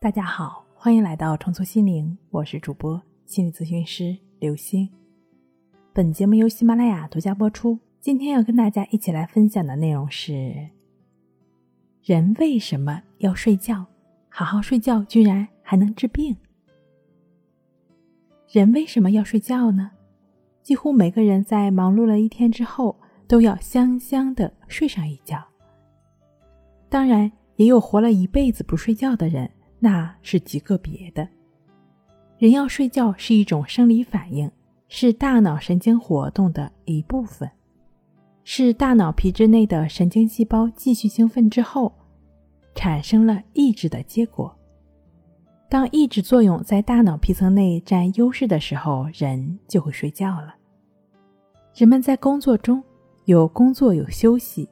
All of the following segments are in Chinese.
大家好，欢迎来到重塑心灵，我是主播心理咨询师刘星。本节目由喜马拉雅独家播出。今天要跟大家一起来分享的内容是：人为什么要睡觉？好好睡觉居然还能治病？人为什么要睡觉呢？几乎每个人在忙碌了一天之后，都要香香的睡上一觉。当然，也有活了一辈子不睡觉的人。那是极个别的。人要睡觉是一种生理反应，是大脑神经活动的一部分，是大脑皮质内的神经细胞继续兴奋之后，产生了抑制的结果。当抑制作用在大脑皮层内占优势的时候，人就会睡觉了。人们在工作中有工作有休息，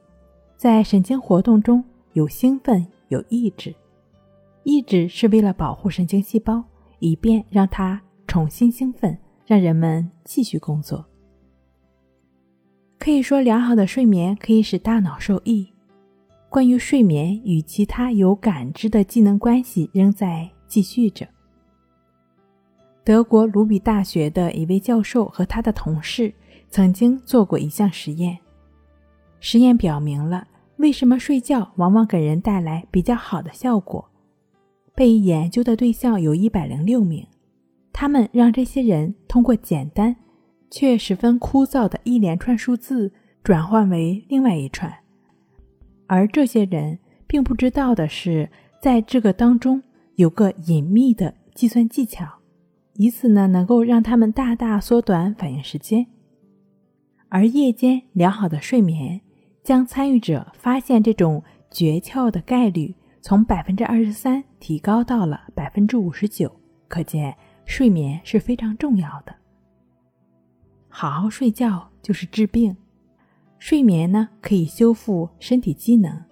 在神经活动中有兴奋有抑制。一直是为了保护神经细胞，以便让它重新兴奋，让人们继续工作。可以说，良好的睡眠可以使大脑受益。关于睡眠与其他有感知的技能关系，仍在继续着。德国鲁比大学的一位教授和他的同事曾经做过一项实验，实验表明了为什么睡觉往往给人带来比较好的效果。被研究的对象有一百零六名，他们让这些人通过简单却十分枯燥的一连串数字转换为另外一串，而这些人并不知道的是，在这个当中有个隐秘的计算技巧，以此呢能够让他们大大缩短反应时间。而夜间良好的睡眠将参与者发现这种诀窍的概率。从百分之二十三提高到了百分之五十九，可见睡眠是非常重要的。好好睡觉就是治病，睡眠呢可以修复身体机能，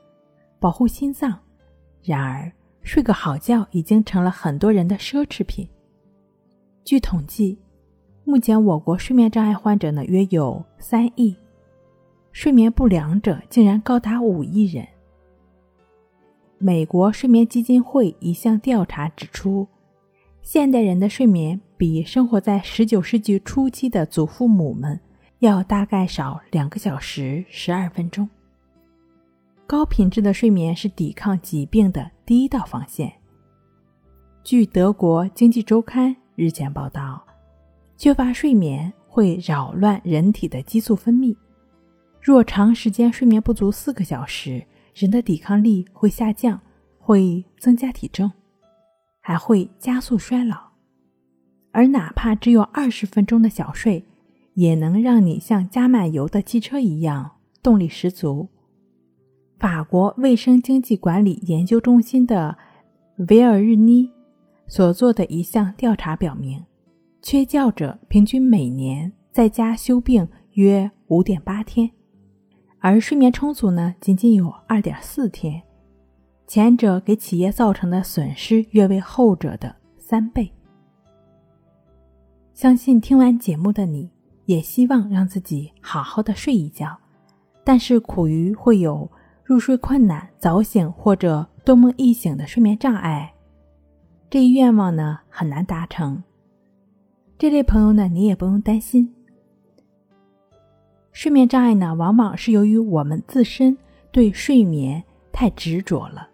保护心脏。然而，睡个好觉已经成了很多人的奢侈品。据统计，目前我国睡眠障碍患者呢约有三亿，睡眠不良者竟然高达五亿人。美国睡眠基金会一项调查指出，现代人的睡眠比生活在19世纪初期的祖父母们要大概少两个小时十二分钟。高品质的睡眠是抵抗疾病的第一道防线。据德国经济周刊日前报道，缺乏睡眠会扰乱人体的激素分泌，若长时间睡眠不足四个小时。人的抵抗力会下降，会增加体重，还会加速衰老。而哪怕只有二十分钟的小睡，也能让你像加满油的汽车一样动力十足。法国卫生经济管理研究中心的维尔日尼所做的一项调查表明，缺觉者平均每年在家休病约五点八天。而睡眠充足呢，仅仅有二点四天，前者给企业造成的损失约为后者的三倍。相信听完节目的你也希望让自己好好的睡一觉，但是苦于会有入睡困难、早醒或者多梦易醒的睡眠障碍，这一愿望呢很难达成。这类朋友呢，你也不用担心。睡眠障碍呢，往往是由于我们自身对睡眠太执着了。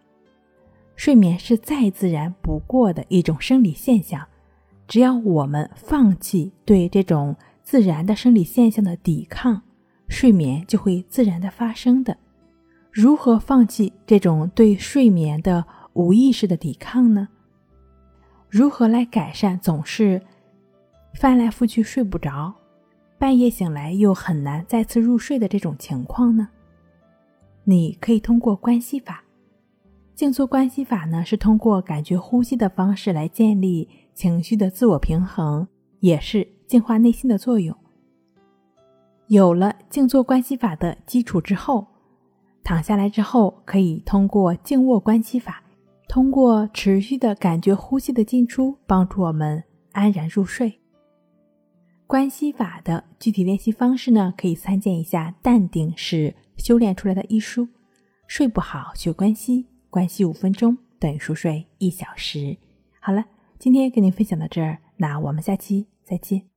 睡眠是再自然不过的一种生理现象，只要我们放弃对这种自然的生理现象的抵抗，睡眠就会自然的发生的。如何放弃这种对睡眠的无意识的抵抗呢？如何来改善总是翻来覆去睡不着？半夜醒来又很难再次入睡的这种情况呢？你可以通过关系法，静坐关系法呢是通过感觉呼吸的方式来建立情绪的自我平衡，也是净化内心的作用。有了静坐关系法的基础之后，躺下来之后可以通过静卧关系法，通过持续的感觉呼吸的进出，帮助我们安然入睡。关系法的具体练习方式呢，可以参见一下《淡定是修炼出来的》一书。睡不好学关系，关系五分钟等于熟睡一小时。好了，今天跟您分享到这儿，那我们下期再见。